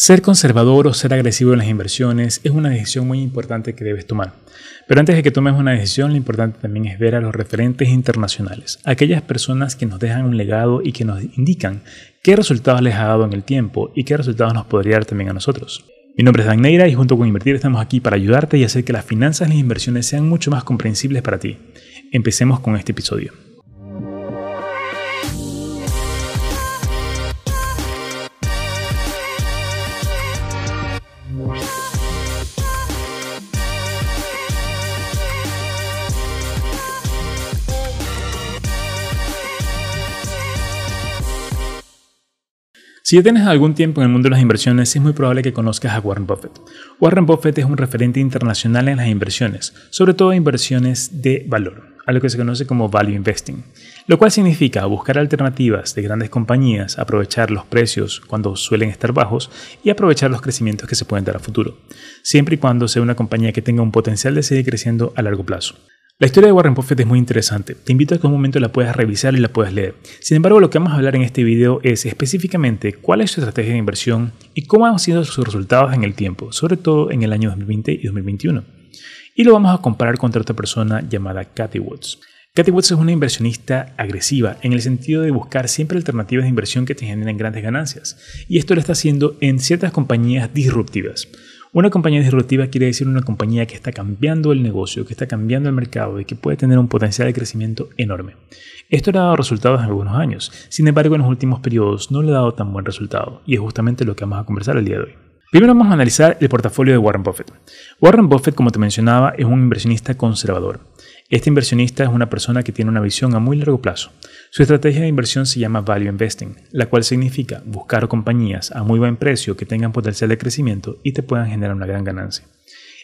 Ser conservador o ser agresivo en las inversiones es una decisión muy importante que debes tomar. Pero antes de que tomes una decisión, lo importante también es ver a los referentes internacionales, aquellas personas que nos dejan un legado y que nos indican qué resultados les ha dado en el tiempo y qué resultados nos podría dar también a nosotros. Mi nombre es Dan Neira y junto con Invertir estamos aquí para ayudarte y hacer que las finanzas y las inversiones sean mucho más comprensibles para ti. Empecemos con este episodio. Si ya tienes algún tiempo en el mundo de las inversiones, es muy probable que conozcas a Warren Buffett. Warren Buffett es un referente internacional en las inversiones, sobre todo inversiones de valor, a lo que se conoce como value investing, lo cual significa buscar alternativas de grandes compañías, aprovechar los precios cuando suelen estar bajos y aprovechar los crecimientos que se pueden dar a futuro, siempre y cuando sea una compañía que tenga un potencial de seguir creciendo a largo plazo. La historia de Warren Buffett es muy interesante. Te invito a que un momento la puedas revisar y la puedas leer. Sin embargo, lo que vamos a hablar en este video es específicamente cuál es su estrategia de inversión y cómo han sido sus resultados en el tiempo, sobre todo en el año 2020 y 2021. Y lo vamos a comparar contra otra persona llamada Cathy Woods. Cathy Woods es una inversionista agresiva en el sentido de buscar siempre alternativas de inversión que te generen grandes ganancias. Y esto lo está haciendo en ciertas compañías disruptivas. Una compañía disruptiva quiere decir una compañía que está cambiando el negocio, que está cambiando el mercado y que puede tener un potencial de crecimiento enorme. Esto le ha dado resultados en algunos años, sin embargo en los últimos periodos no le ha dado tan buen resultado y es justamente lo que vamos a conversar el día de hoy. Primero vamos a analizar el portafolio de Warren Buffett. Warren Buffett, como te mencionaba, es un inversionista conservador. Este inversionista es una persona que tiene una visión a muy largo plazo. Su estrategia de inversión se llama Value Investing, la cual significa buscar compañías a muy buen precio que tengan potencial de crecimiento y te puedan generar una gran ganancia.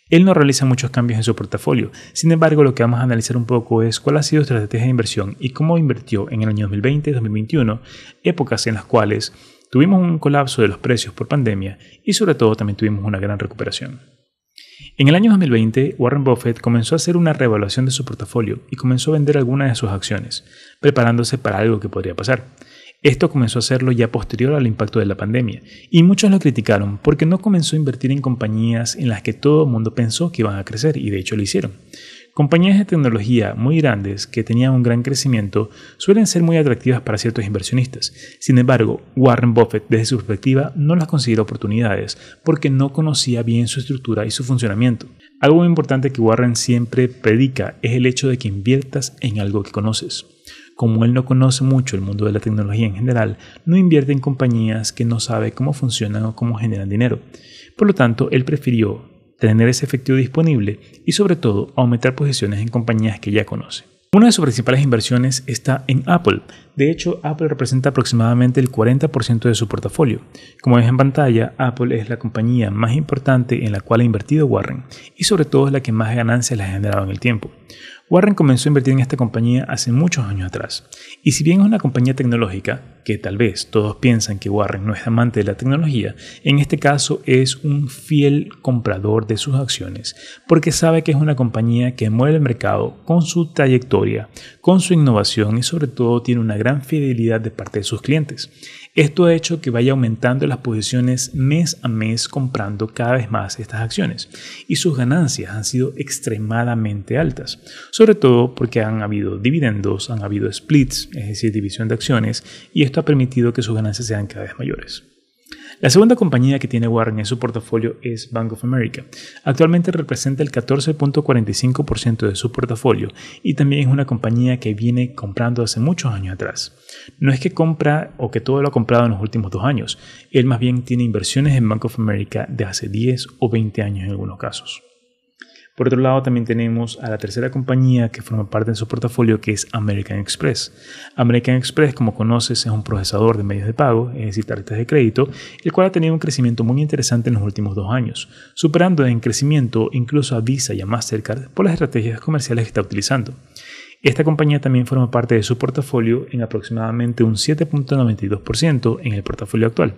Él no realiza muchos cambios en su portafolio, sin embargo lo que vamos a analizar un poco es cuál ha sido su estrategia de inversión y cómo invirtió en el año 2020 y 2021, épocas en las cuales tuvimos un colapso de los precios por pandemia y sobre todo también tuvimos una gran recuperación. En el año 2020, Warren Buffett comenzó a hacer una reevaluación de su portafolio y comenzó a vender algunas de sus acciones, preparándose para algo que podría pasar. Esto comenzó a hacerlo ya posterior al impacto de la pandemia, y muchos lo criticaron porque no comenzó a invertir en compañías en las que todo el mundo pensó que iban a crecer, y de hecho lo hicieron. Compañías de tecnología muy grandes que tenían un gran crecimiento suelen ser muy atractivas para ciertos inversionistas. Sin embargo, Warren Buffett desde su perspectiva no las consideró oportunidades porque no conocía bien su estructura y su funcionamiento. Algo muy importante que Warren siempre predica es el hecho de que inviertas en algo que conoces. Como él no conoce mucho el mundo de la tecnología en general, no invierte en compañías que no sabe cómo funcionan o cómo generan dinero. Por lo tanto, él prefirió tener ese efectivo disponible y sobre todo aumentar posiciones en compañías que ya conoce. Una de sus principales inversiones está en Apple. De hecho, Apple representa aproximadamente el 40% de su portafolio. Como ves en pantalla, Apple es la compañía más importante en la cual ha invertido Warren y sobre todo es la que más ganancias le ha generado en el tiempo. Warren comenzó a invertir en esta compañía hace muchos años atrás. Y si bien es una compañía tecnológica, que tal vez todos piensan que Warren no es amante de la tecnología, en este caso es un fiel comprador de sus acciones, porque sabe que es una compañía que mueve el mercado con su trayectoria, con su innovación y sobre todo tiene una gran fidelidad de parte de sus clientes. Esto ha hecho que vaya aumentando las posiciones mes a mes comprando cada vez más estas acciones y sus ganancias han sido extremadamente altas, sobre todo porque han habido dividendos, han habido splits, es decir, división de acciones, y esto ha permitido que sus ganancias sean cada vez mayores. La segunda compañía que tiene Warren en su portafolio es Bank of America. Actualmente representa el 14.45% de su portafolio y también es una compañía que viene comprando hace muchos años atrás. No es que compra o que todo lo ha comprado en los últimos dos años, él más bien tiene inversiones en Bank of America de hace 10 o 20 años en algunos casos. Por otro lado, también tenemos a la tercera compañía que forma parte de su portafolio, que es American Express. American Express, como conoces, es un procesador de medios de pago, es decir, tarjetas de crédito, el cual ha tenido un crecimiento muy interesante en los últimos dos años, superando en crecimiento incluso a Visa y a Mastercard por las estrategias comerciales que está utilizando. Esta compañía también forma parte de su portafolio en aproximadamente un 7.92% en el portafolio actual.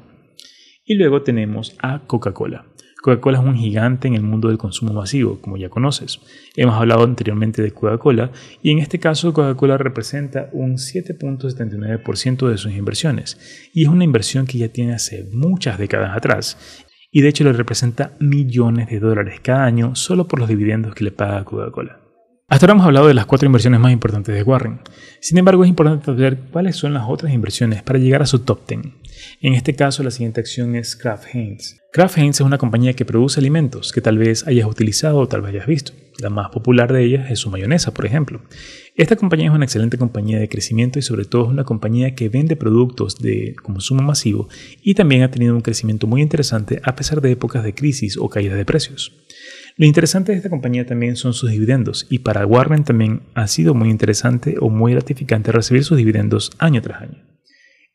Y luego tenemos a Coca-Cola. Coca-Cola es un gigante en el mundo del consumo masivo, como ya conoces. Hemos hablado anteriormente de Coca-Cola y en este caso Coca-Cola representa un 7.79% de sus inversiones y es una inversión que ya tiene hace muchas décadas atrás y de hecho le representa millones de dólares cada año solo por los dividendos que le paga Coca-Cola. Hasta ahora hemos hablado de las cuatro inversiones más importantes de Warren. Sin embargo, es importante saber cuáles son las otras inversiones para llegar a su top 10. En este caso, la siguiente acción es Kraft Heinz. Kraft Heinz es una compañía que produce alimentos que tal vez hayas utilizado o tal vez hayas visto. La más popular de ellas es su mayonesa, por ejemplo. Esta compañía es una excelente compañía de crecimiento y sobre todo es una compañía que vende productos de consumo masivo y también ha tenido un crecimiento muy interesante a pesar de épocas de crisis o caída de precios. Lo interesante de esta compañía también son sus dividendos y para Warren también ha sido muy interesante o muy gratificante recibir sus dividendos año tras año.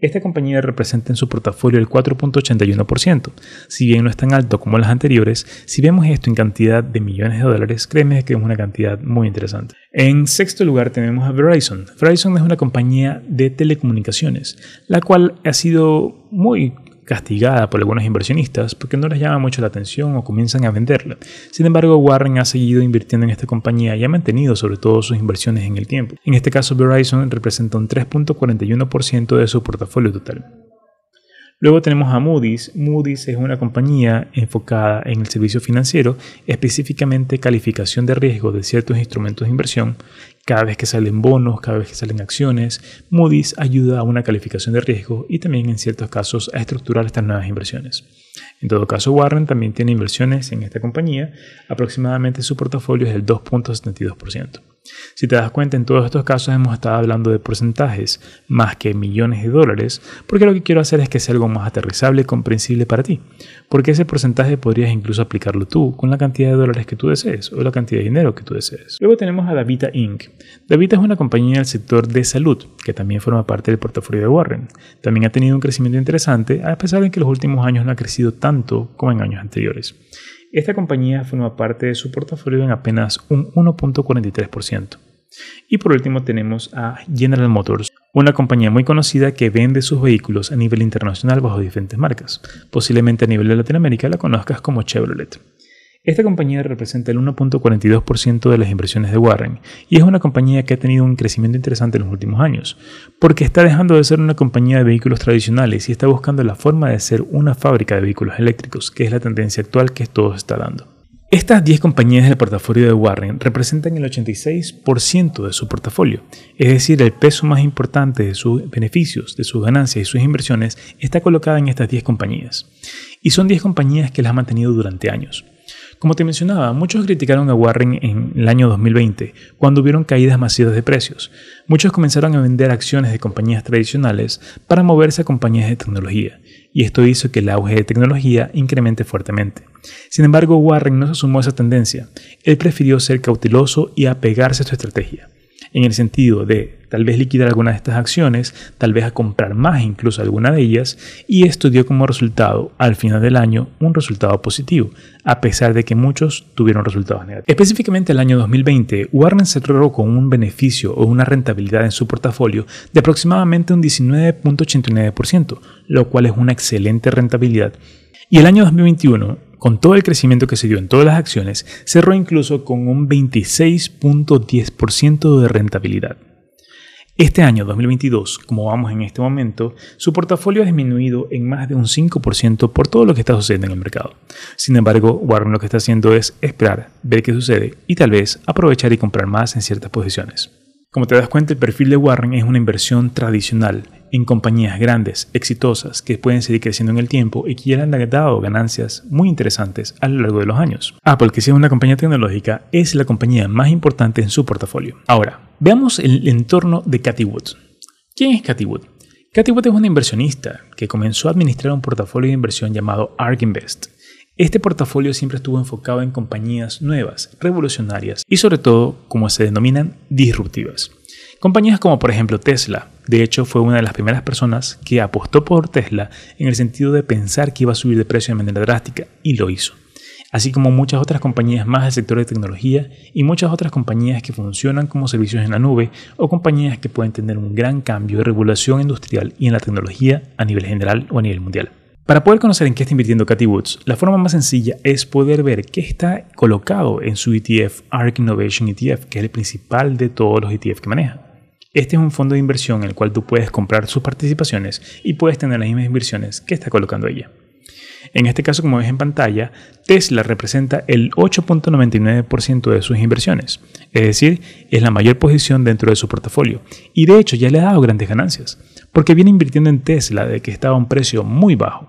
Esta compañía representa en su portafolio el 4.81%. Si bien no es tan alto como las anteriores, si vemos esto en cantidad de millones de dólares, créeme que es una cantidad muy interesante. En sexto lugar tenemos a Verizon. Verizon es una compañía de telecomunicaciones, la cual ha sido muy castigada por algunos inversionistas porque no les llama mucho la atención o comienzan a venderla. Sin embargo, Warren ha seguido invirtiendo en esta compañía y ha mantenido sobre todo sus inversiones en el tiempo. En este caso, Verizon representa un 3.41% de su portafolio total. Luego tenemos a Moody's. Moody's es una compañía enfocada en el servicio financiero, específicamente calificación de riesgo de ciertos instrumentos de inversión. Cada vez que salen bonos, cada vez que salen acciones, Moody's ayuda a una calificación de riesgo y también en ciertos casos a estructurar estas nuevas inversiones. En todo caso, Warren también tiene inversiones en esta compañía, aproximadamente su portafolio es del 2.72%. Si te das cuenta, en todos estos casos hemos estado hablando de porcentajes más que millones de dólares, porque lo que quiero hacer es que sea algo más aterrizable y comprensible para ti, porque ese porcentaje podrías incluso aplicarlo tú con la cantidad de dólares que tú desees o la cantidad de dinero que tú desees. Luego tenemos a Davita Inc. Davita es una compañía del sector de salud que también forma parte del portafolio de Warren. También ha tenido un crecimiento interesante, a pesar de que los últimos años no ha tanto como en años anteriores. Esta compañía forma parte de su portafolio en apenas un 1.43%. Y por último tenemos a General Motors, una compañía muy conocida que vende sus vehículos a nivel internacional bajo diferentes marcas. Posiblemente a nivel de Latinoamérica la conozcas como Chevrolet. Esta compañía representa el 1.42% de las inversiones de Warren y es una compañía que ha tenido un crecimiento interesante en los últimos años, porque está dejando de ser una compañía de vehículos tradicionales y está buscando la forma de ser una fábrica de vehículos eléctricos, que es la tendencia actual que todo está dando. Estas 10 compañías del portafolio de Warren representan el 86% de su portafolio, es decir, el peso más importante de sus beneficios, de sus ganancias y sus inversiones está colocada en estas 10 compañías. Y son 10 compañías que las han mantenido durante años. Como te mencionaba, muchos criticaron a Warren en el año 2020, cuando hubieron caídas masivas de precios. Muchos comenzaron a vender acciones de compañías tradicionales para moverse a compañías de tecnología, y esto hizo que el auge de tecnología incremente fuertemente. Sin embargo, Warren no se sumó a esa tendencia. Él prefirió ser cauteloso y apegarse a su estrategia en el sentido de tal vez liquidar algunas de estas acciones, tal vez a comprar más incluso alguna de ellas, y esto dio como resultado al final del año un resultado positivo, a pesar de que muchos tuvieron resultados negativos. Específicamente el año 2020, Warren cerró con un beneficio o una rentabilidad en su portafolio de aproximadamente un 19.89%, lo cual es una excelente rentabilidad. Y el año 2021 con todo el crecimiento que se dio en todas las acciones, cerró incluso con un 26.10% de rentabilidad. Este año 2022, como vamos en este momento, su portafolio ha disminuido en más de un 5% por todo lo que está sucediendo en el mercado. Sin embargo, Warren lo que está haciendo es esperar, ver qué sucede y tal vez aprovechar y comprar más en ciertas posiciones. Como te das cuenta, el perfil de Warren es una inversión tradicional en compañías grandes, exitosas, que pueden seguir creciendo en el tiempo y que ya han dado ganancias muy interesantes a lo largo de los años. Apple, que si es una compañía tecnológica, es la compañía más importante en su portafolio. Ahora, veamos el entorno de Cathy Wood. ¿Quién es Cathy Wood? Cathy Wood es una inversionista que comenzó a administrar un portafolio de inversión llamado ARK Invest. Este portafolio siempre estuvo enfocado en compañías nuevas, revolucionarias y sobre todo, como se denominan, disruptivas. Compañías como por ejemplo Tesla, de hecho fue una de las primeras personas que apostó por Tesla en el sentido de pensar que iba a subir de precio de manera drástica y lo hizo. Así como muchas otras compañías más del sector de tecnología y muchas otras compañías que funcionan como servicios en la nube o compañías que pueden tener un gran cambio de regulación industrial y en la tecnología a nivel general o a nivel mundial. Para poder conocer en qué está invirtiendo Cathy Woods, la forma más sencilla es poder ver qué está colocado en su ETF ARK Innovation ETF, que es el principal de todos los ETF que maneja. Este es un fondo de inversión en el cual tú puedes comprar sus participaciones y puedes tener las mismas inversiones que está colocando ella. En este caso, como ves en pantalla, Tesla representa el 8.99% de sus inversiones, es decir, es la mayor posición dentro de su portafolio y de hecho ya le ha dado grandes ganancias, porque viene invirtiendo en Tesla de que estaba a un precio muy bajo,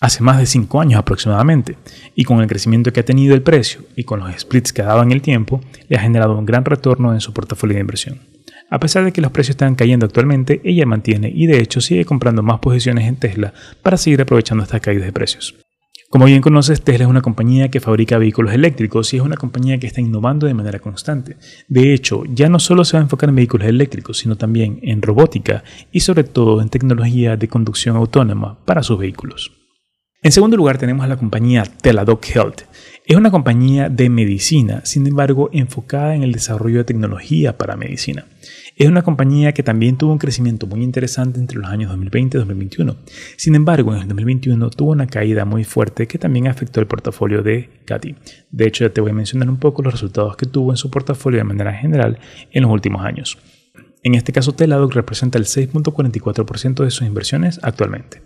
hace más de 5 años aproximadamente, y con el crecimiento que ha tenido el precio y con los splits que ha dado en el tiempo, le ha generado un gran retorno en su portafolio de inversión. A pesar de que los precios están cayendo actualmente, ella mantiene y de hecho sigue comprando más posiciones en Tesla para seguir aprovechando estas caídas de precios. Como bien conoces, Tesla es una compañía que fabrica vehículos eléctricos y es una compañía que está innovando de manera constante. De hecho, ya no solo se va a enfocar en vehículos eléctricos, sino también en robótica y sobre todo en tecnología de conducción autónoma para sus vehículos. En segundo lugar tenemos a la compañía Teladoc Health. Es una compañía de medicina, sin embargo enfocada en el desarrollo de tecnología para medicina. Es una compañía que también tuvo un crecimiento muy interesante entre los años 2020 y 2021. Sin embargo, en el 2021 tuvo una caída muy fuerte que también afectó el portafolio de Katy. De hecho, ya te voy a mencionar un poco los resultados que tuvo en su portafolio de manera general en los últimos años. En este caso, Teladoc representa el 6.44% de sus inversiones actualmente.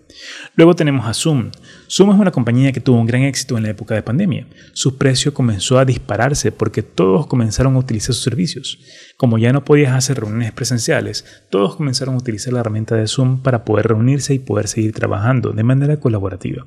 Luego tenemos a Zoom. Zoom es una compañía que tuvo un gran éxito en la época de pandemia. Su precio comenzó a dispararse porque todos comenzaron a utilizar sus servicios. Como ya no podías hacer reuniones presenciales, todos comenzaron a utilizar la herramienta de Zoom para poder reunirse y poder seguir trabajando de manera colaborativa.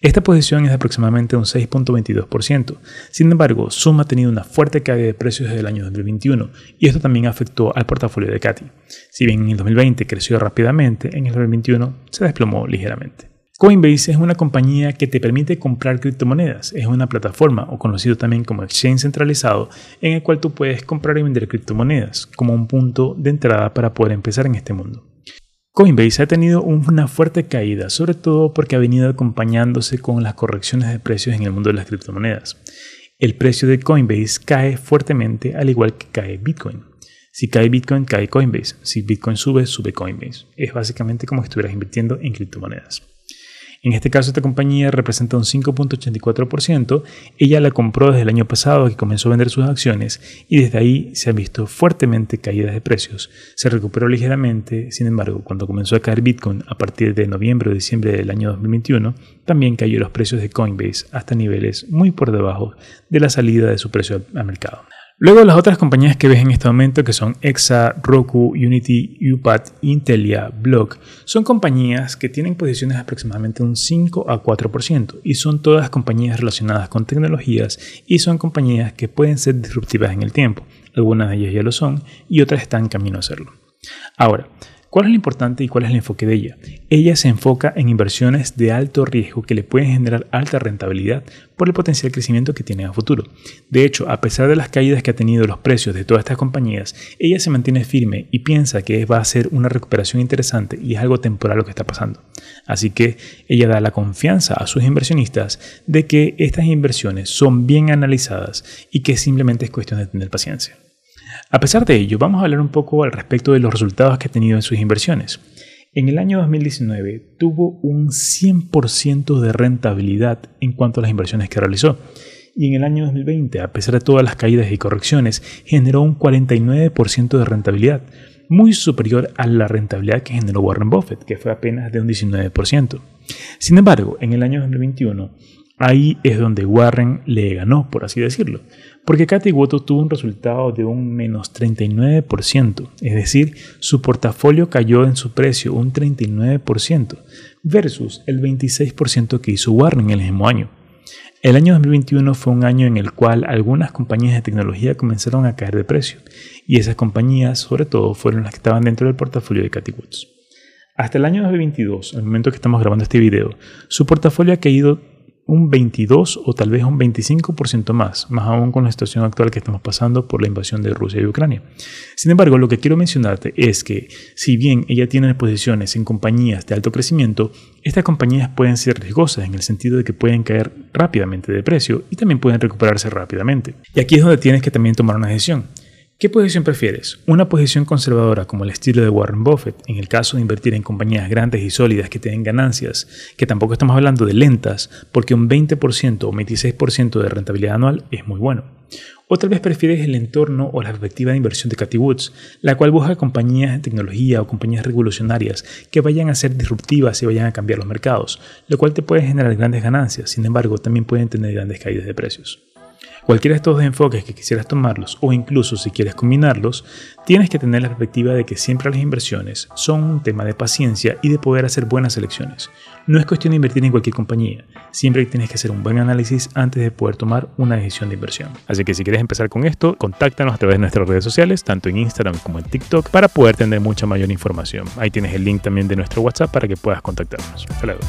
Esta posición es de aproximadamente un 6.22%. Sin embargo, Zoom ha tenido una fuerte caída de precios desde el año 2021 y esto también afectó al portafolio de Katy. Si bien en el 2020 creció rápidamente, en el 2021 se desplomó ligeramente. Coinbase es una compañía que te permite comprar criptomonedas. Es una plataforma, o conocido también como exchange centralizado, en el cual tú puedes comprar y vender criptomonedas como un punto de entrada para poder empezar en este mundo. Coinbase ha tenido una fuerte caída, sobre todo porque ha venido acompañándose con las correcciones de precios en el mundo de las criptomonedas. El precio de Coinbase cae fuertemente al igual que cae Bitcoin. Si cae Bitcoin, cae Coinbase. Si Bitcoin sube, sube Coinbase. Es básicamente como si estuvieras invirtiendo en criptomonedas. En este caso, esta compañía representa un 5.84%. Ella la compró desde el año pasado que comenzó a vender sus acciones y desde ahí se han visto fuertemente caídas de precios. Se recuperó ligeramente, sin embargo, cuando comenzó a caer Bitcoin a partir de noviembre o diciembre del año 2021, también cayó los precios de Coinbase hasta niveles muy por debajo de la salida de su precio al mercado. Luego las otras compañías que ves en este momento, que son Exa, Roku, Unity, UPAT, Intelia, Block, son compañías que tienen posiciones aproximadamente un 5 a 4% y son todas compañías relacionadas con tecnologías y son compañías que pueden ser disruptivas en el tiempo. Algunas de ellas ya lo son y otras están en camino a hacerlo. Ahora, ¿Cuál es lo importante y cuál es el enfoque de ella? Ella se enfoca en inversiones de alto riesgo que le pueden generar alta rentabilidad por el potencial crecimiento que tienen a futuro. De hecho, a pesar de las caídas que ha tenido los precios de todas estas compañías, ella se mantiene firme y piensa que va a ser una recuperación interesante y es algo temporal lo que está pasando. Así que ella da la confianza a sus inversionistas de que estas inversiones son bien analizadas y que simplemente es cuestión de tener paciencia. A pesar de ello, vamos a hablar un poco al respecto de los resultados que ha tenido en sus inversiones. En el año 2019 tuvo un 100% de rentabilidad en cuanto a las inversiones que realizó. Y en el año 2020, a pesar de todas las caídas y correcciones, generó un 49% de rentabilidad, muy superior a la rentabilidad que generó Warren Buffett, que fue apenas de un 19%. Sin embargo, en el año 2021 Ahí es donde Warren le ganó, por así decirlo, porque Cathy Wood tuvo un resultado de un menos 39%, es decir, su portafolio cayó en su precio un 39%, versus el 26% que hizo Warren el mismo año. El año 2021 fue un año en el cual algunas compañías de tecnología comenzaron a caer de precio, y esas compañías, sobre todo, fueron las que estaban dentro del portafolio de Cathy Woods. Hasta el año 2022, el momento que estamos grabando este video, su portafolio ha caído un 22 o tal vez un 25% más, más aún con la situación actual que estamos pasando por la invasión de Rusia y Ucrania. Sin embargo, lo que quiero mencionarte es que si bien ella tiene posiciones en compañías de alto crecimiento, estas compañías pueden ser riesgosas en el sentido de que pueden caer rápidamente de precio y también pueden recuperarse rápidamente. Y aquí es donde tienes que también tomar una decisión. ¿Qué posición prefieres? ¿Una posición conservadora como el estilo de Warren Buffett, en el caso de invertir en compañías grandes y sólidas que tienen ganancias, que tampoco estamos hablando de lentas, porque un 20% o 26% de rentabilidad anual es muy bueno? O tal vez prefieres el entorno o la perspectiva de inversión de Cathy Woods, la cual busca compañías de tecnología o compañías revolucionarias que vayan a ser disruptivas y vayan a cambiar los mercados, lo cual te puede generar grandes ganancias, sin embargo también pueden tener grandes caídas de precios. Cualquiera de estos enfoques que quisieras tomarlos o incluso si quieres combinarlos, tienes que tener la perspectiva de que siempre las inversiones son un tema de paciencia y de poder hacer buenas elecciones. No es cuestión de invertir en cualquier compañía, siempre tienes que hacer un buen análisis antes de poder tomar una decisión de inversión. Así que si quieres empezar con esto, contáctanos a través de nuestras redes sociales, tanto en Instagram como en TikTok, para poder tener mucha mayor información. Ahí tienes el link también de nuestro WhatsApp para que puedas contactarnos. Hasta luego.